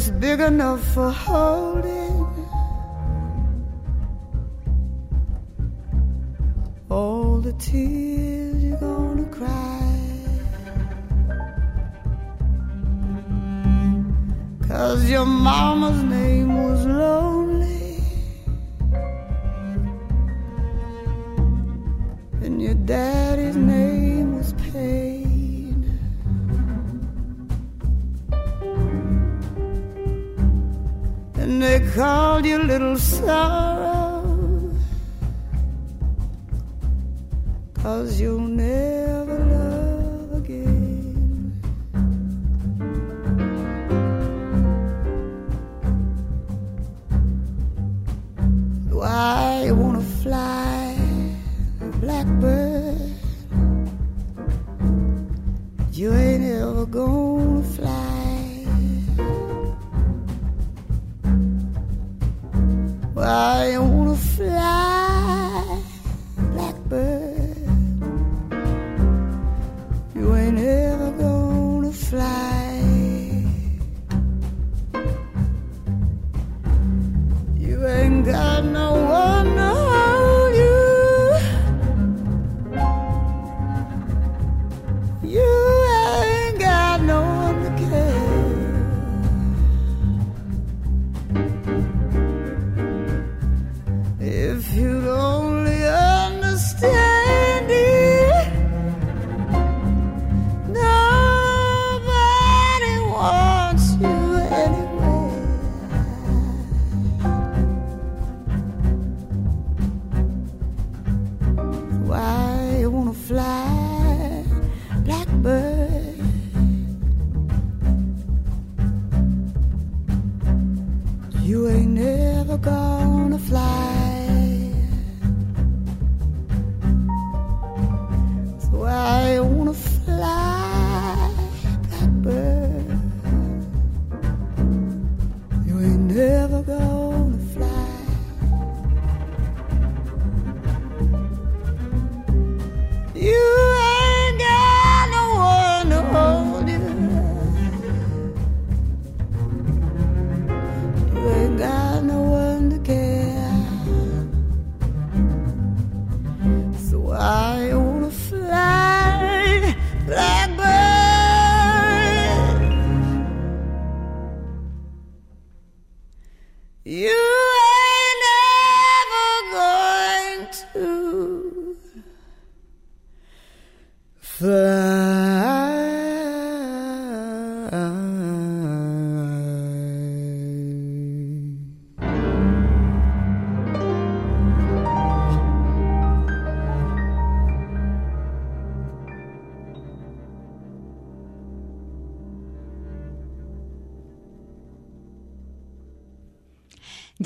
Place big enough for holding all the tears you're gonna cry. Cause your mama's name was lonely and your daddy's name was pain. They called you little sorrow Cause you'll never You ain't never gonna fly.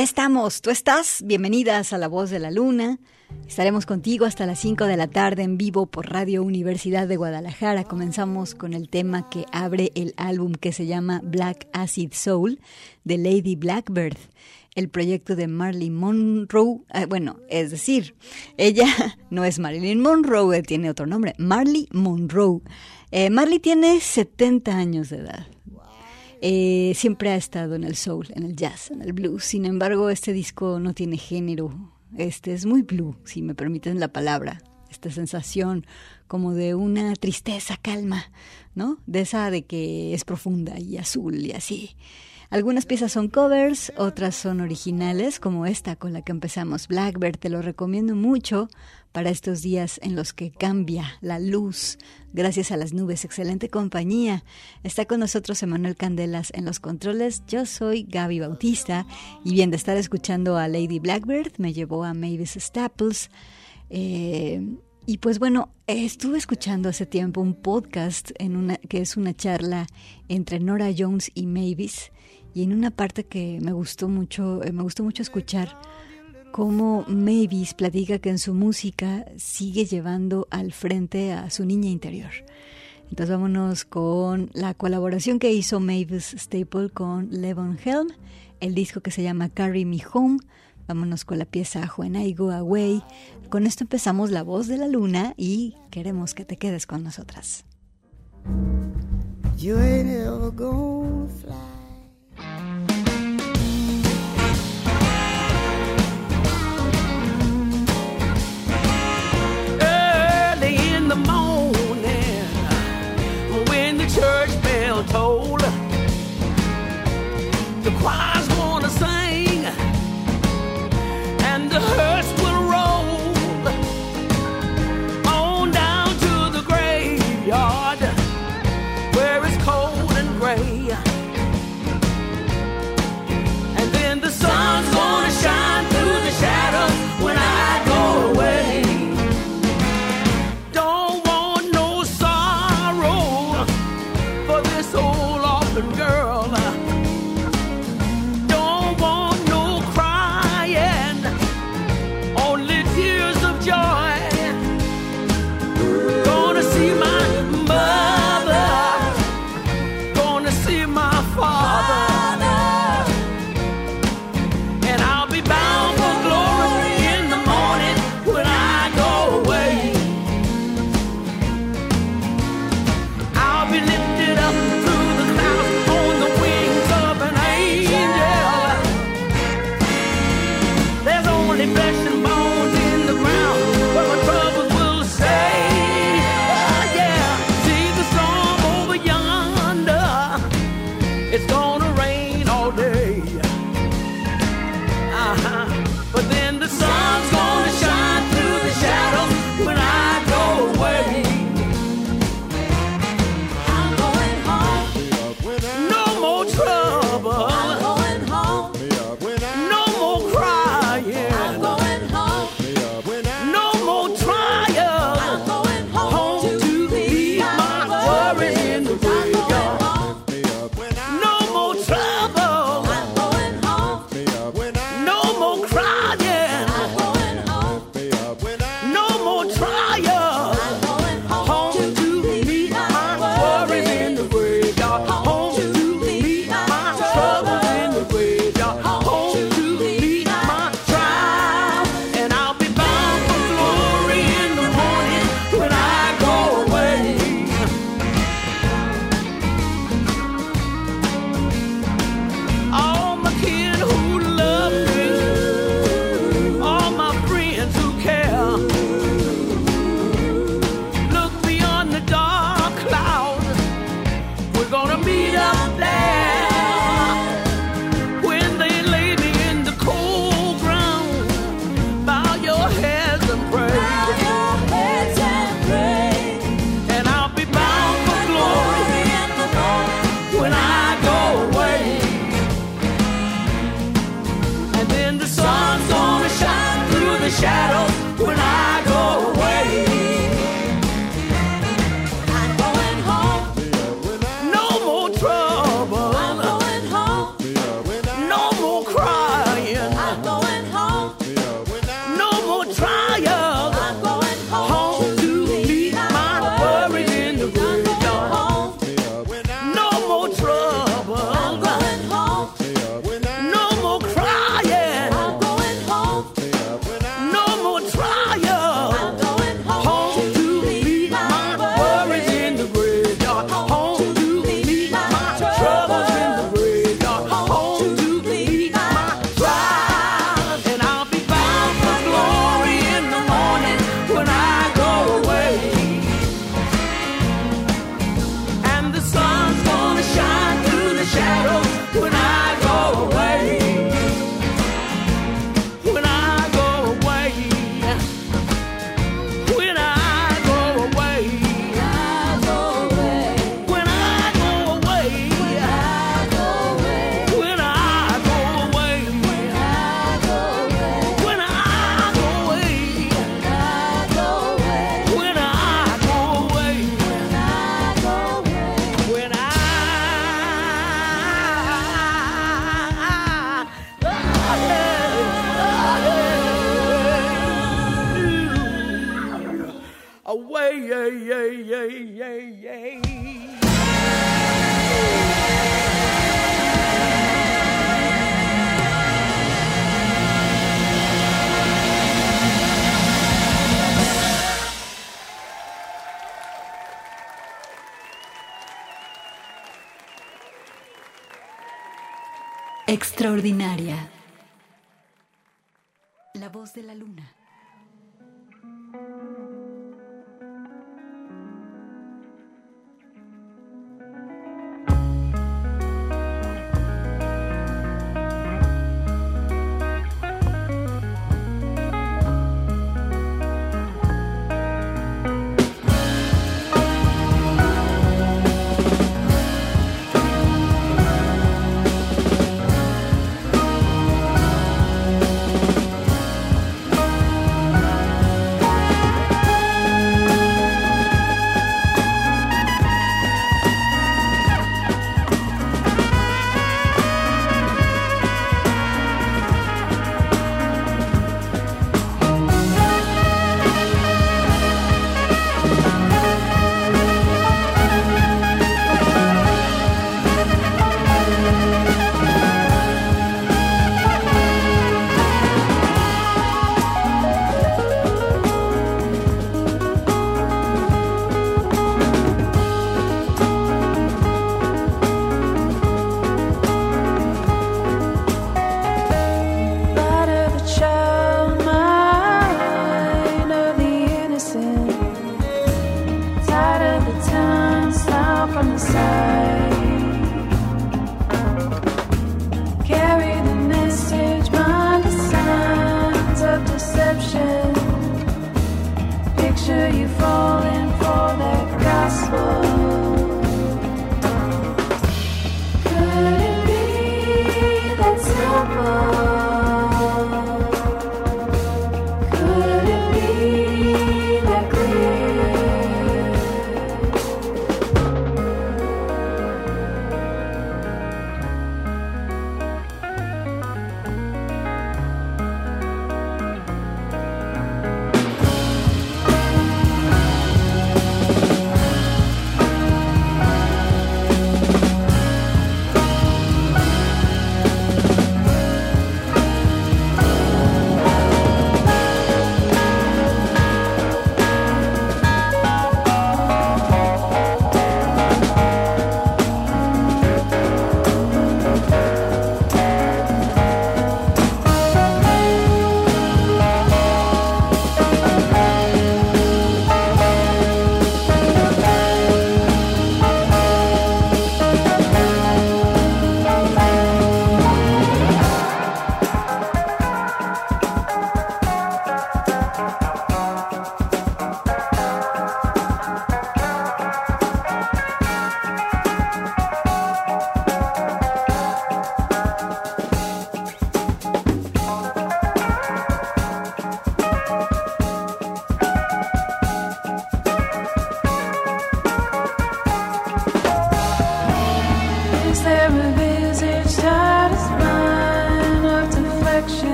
Estamos, tú estás, bienvenidas a La Voz de la Luna. Estaremos contigo hasta las 5 de la tarde en vivo por Radio Universidad de Guadalajara. Comenzamos con el tema que abre el álbum que se llama Black Acid Soul de Lady Blackbird. el proyecto de Marley Monroe. Eh, bueno, es decir, ella no es Marilyn Monroe, eh, tiene otro nombre, Marley Monroe. Eh, Marley tiene 70 años de edad. Siempre ha estado en el soul, en el jazz, en el blues. Sin embargo, este disco no tiene género. Este es muy blue, si me permiten la palabra. Esta sensación como de una tristeza calma, ¿no? De esa de que es profunda y azul y así. Algunas piezas son covers, otras son originales, como esta con la que empezamos, Blackbird. Te lo recomiendo mucho para estos días en los que cambia la luz gracias a las nubes. Excelente compañía. Está con nosotros Emanuel Candelas en los controles. Yo soy Gaby Bautista y bien de estar escuchando a Lady Blackbird me llevó a Mavis Staples. Eh, y pues bueno, estuve escuchando hace tiempo un podcast en una, que es una charla entre Nora Jones y Mavis y en una parte que me gustó mucho, eh, me gustó mucho escuchar cómo Mavis platica que en su música sigue llevando al frente a su niña interior. Entonces vámonos con la colaboración que hizo Mavis Staple con Levon Helm, el disco que se llama Carry Me Home. Vámonos con la pieza When I Go Away. Con esto empezamos La Voz de la Luna y queremos que te quedes con nosotras. You ain't ever fly. church bell toll. The choir's gonna sing, and the hearse.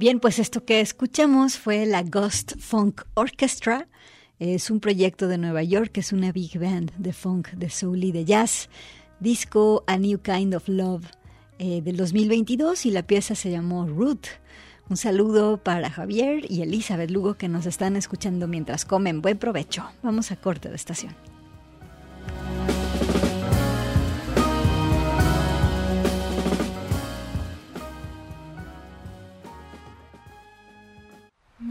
Bien, pues esto que escuchamos fue la Ghost Funk Orchestra Es un proyecto de Nueva York, es una big band de funk, de soul y de jazz. Disco A New Kind of Love eh, del 2022 y la pieza se llamó Root. Un saludo para Javier y Elizabeth Lugo que nos están escuchando mientras comen. Buen provecho. Vamos a corte de estación.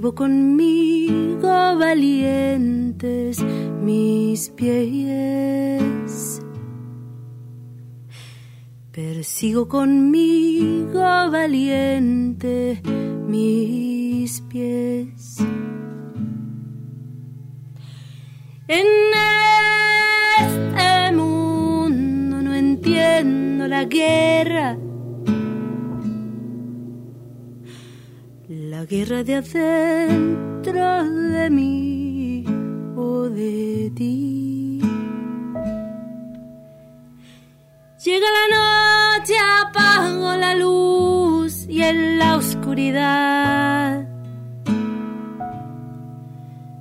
Percibo conmigo valientes mis pies. Persigo conmigo valiente mis pies. En este mundo no entiendo la guerra. La guerra de adentro de mí o de ti. Llega la noche, apago la luz y en la oscuridad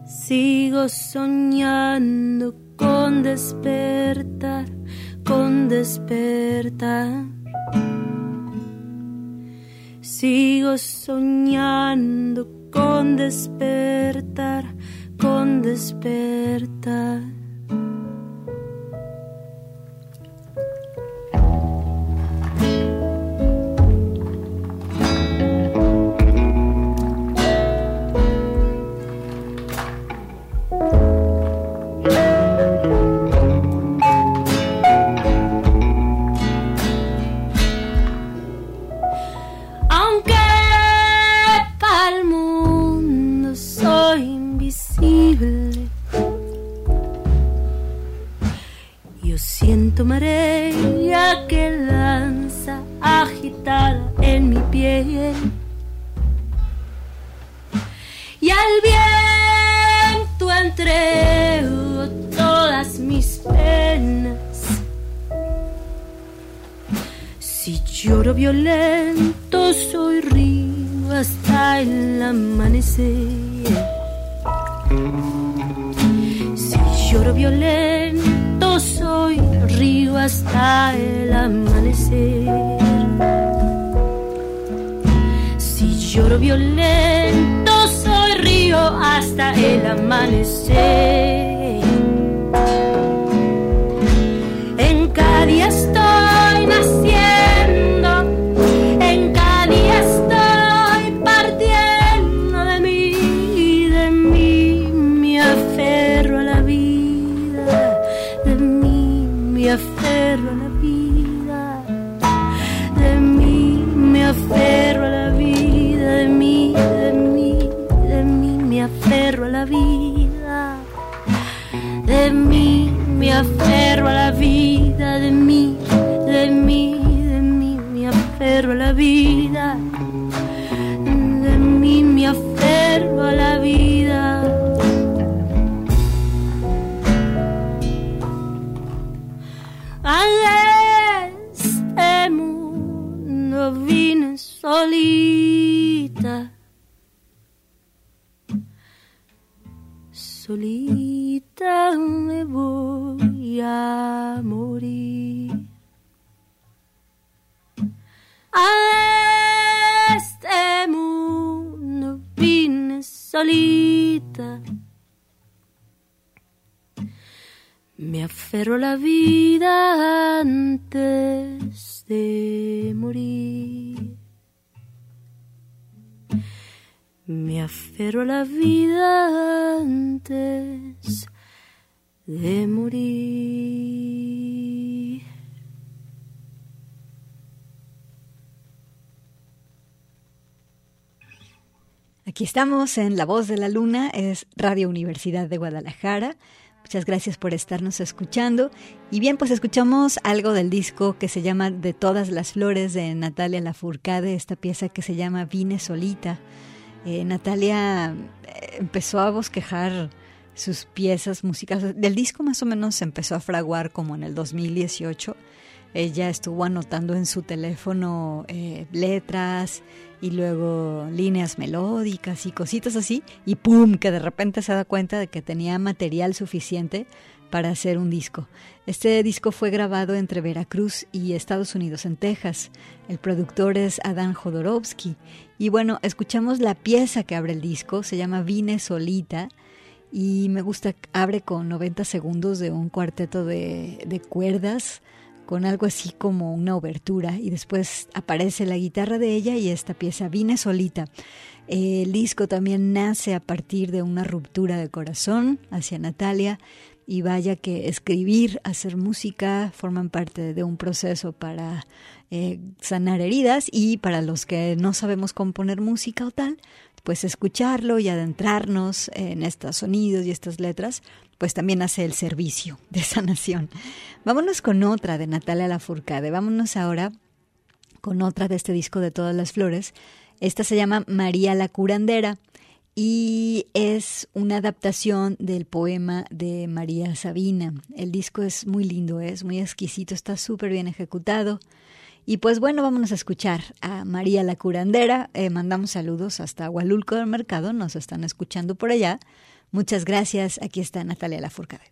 sigo soñando con despertar, con despertar. Sigo soñando con despertar, con despertar. Lloro violento, soy río hasta el amanecer. Si lloro violento, soy río hasta el amanecer. Si lloro violento, soy río hasta el amanecer. En cada día estoy naciendo, La vida antes de morir. Me aferro a la vida antes de morir. Aquí estamos en La Voz de la Luna, es Radio Universidad de Guadalajara. Muchas gracias por estarnos escuchando. Y bien, pues escuchamos algo del disco que se llama De todas las flores de Natalia Lafourcade, esta pieza que se llama Vine solita. Eh, Natalia eh, empezó a bosquejar sus piezas musicales. Del disco más o menos se empezó a fraguar como en el 2018. Ella estuvo anotando en su teléfono eh, letras y luego líneas melódicas y cositas así. Y ¡pum! que de repente se da cuenta de que tenía material suficiente para hacer un disco. Este disco fue grabado entre Veracruz y Estados Unidos, en Texas. El productor es Adán Jodorowsky. Y bueno, escuchamos la pieza que abre el disco, se llama Vine Solita. Y me gusta, abre con 90 segundos de un cuarteto de, de cuerdas, con algo así como una obertura. Y después aparece la guitarra de ella y esta pieza, Vine Solita. El disco también nace a partir de una ruptura de corazón hacia Natalia y vaya que escribir, hacer música forman parte de un proceso para eh, sanar heridas y para los que no sabemos componer música o tal, pues escucharlo y adentrarnos en estos sonidos y estas letras, pues también hace el servicio de sanación. Vámonos con otra de Natalia Lafourcade, vámonos ahora con otra de este disco de todas las flores. Esta se llama María la curandera y es una adaptación del poema de María Sabina. El disco es muy lindo, es muy exquisito, está súper bien ejecutado. Y pues bueno, vámonos a escuchar a María la curandera. Eh, mandamos saludos hasta Hualulco del Mercado, nos están escuchando por allá. Muchas gracias, aquí está Natalia Lafourcade.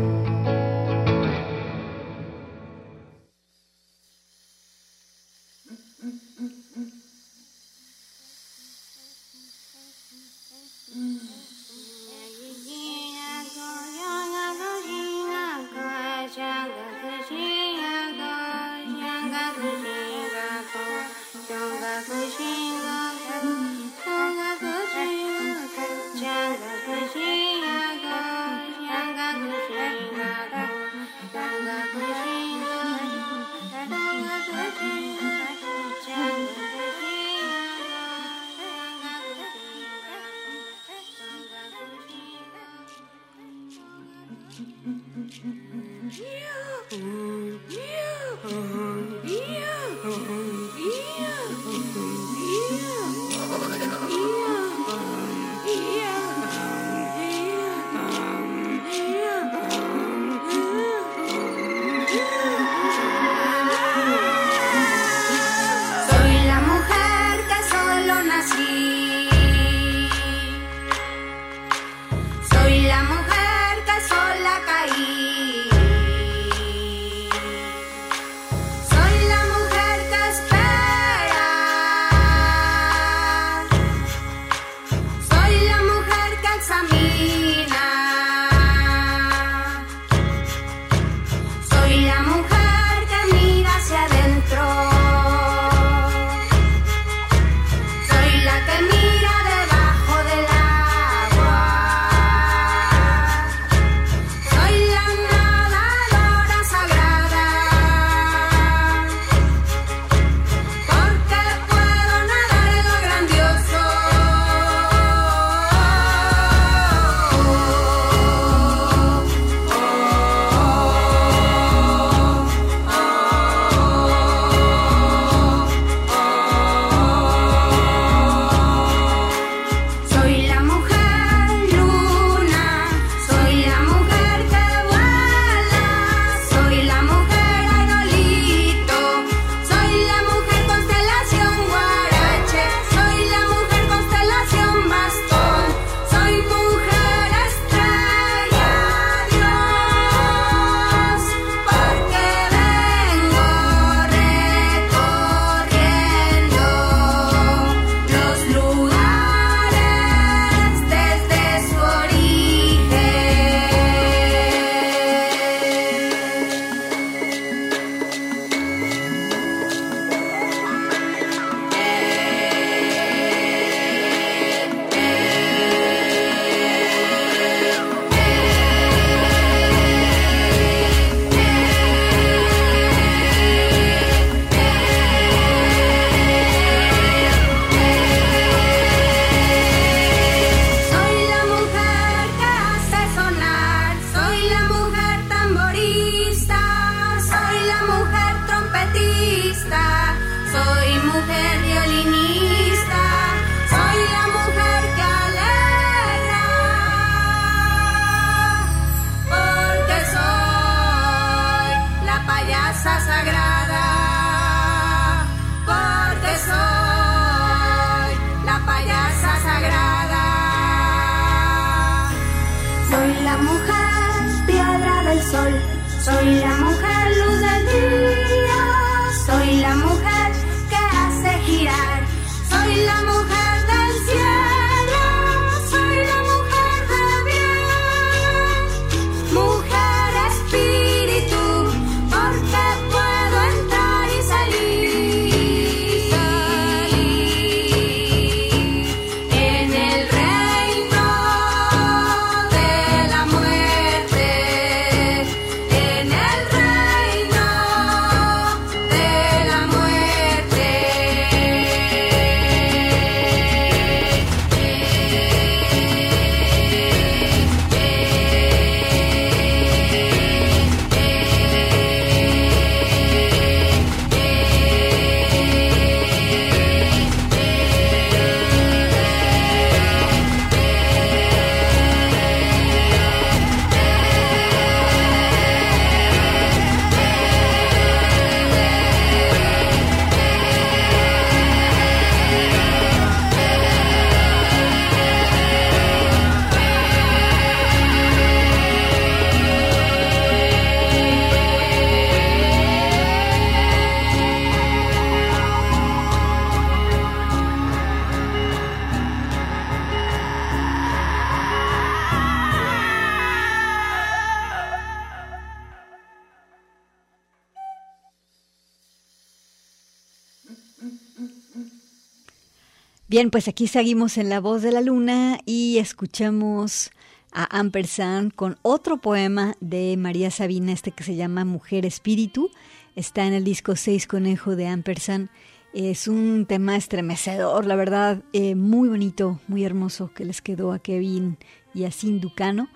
Bien, pues aquí seguimos en La Voz de la Luna y escuchamos a Ampersand con otro poema de María Sabina, este que se llama Mujer Espíritu. Está en el disco Seis Conejo de Ampersand. Es un tema estremecedor, la verdad, eh, muy bonito, muy hermoso que les quedó a Kevin y a Ducano.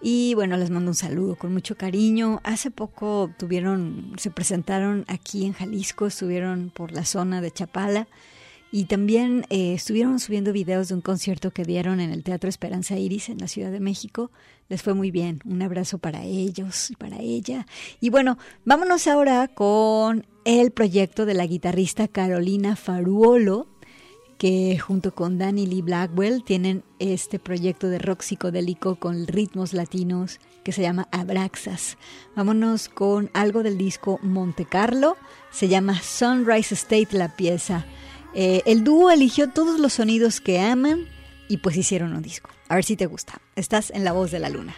Y bueno, les mando un saludo con mucho cariño. Hace poco tuvieron, se presentaron aquí en Jalisco, estuvieron por la zona de Chapala y también eh, estuvieron subiendo videos de un concierto que dieron en el Teatro Esperanza Iris en la Ciudad de México. Les fue muy bien. Un abrazo para ellos y para ella. Y bueno, vámonos ahora con el proyecto de la guitarrista Carolina Faruolo que junto con Danny Lee Blackwell tienen este proyecto de rock psicodélico con ritmos latinos que se llama Abraxas. Vámonos con algo del disco Monte Carlo, se llama Sunrise State la pieza. Eh, el dúo eligió todos los sonidos que aman y pues hicieron un disco. A ver si te gusta. Estás en La Voz de la Luna.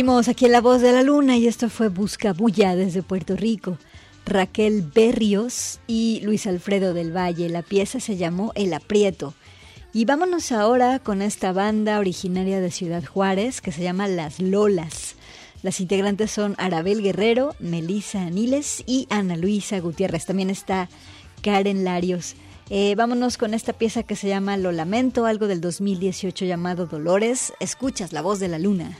Seguimos aquí en La Voz de la Luna y esto fue Busca Bulla desde Puerto Rico. Raquel Berrios y Luis Alfredo del Valle. La pieza se llamó El Aprieto. Y vámonos ahora con esta banda originaria de Ciudad Juárez que se llama Las Lolas. Las integrantes son Arabel Guerrero, Melisa Aniles y Ana Luisa Gutiérrez. También está Karen Larios. Eh, vámonos con esta pieza que se llama Lo Lamento, algo del 2018 llamado Dolores. Escuchas la voz de la luna.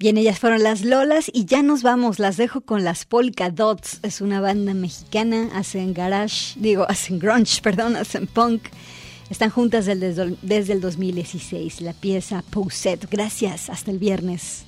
Bien, ellas fueron las Lolas y ya nos vamos. Las dejo con las Polka Dots. Es una banda mexicana, hacen garage, digo, hacen grunge, perdón, hacen punk. Están juntas desde, el 2016. La pieza Poset. Gracias, hasta el viernes.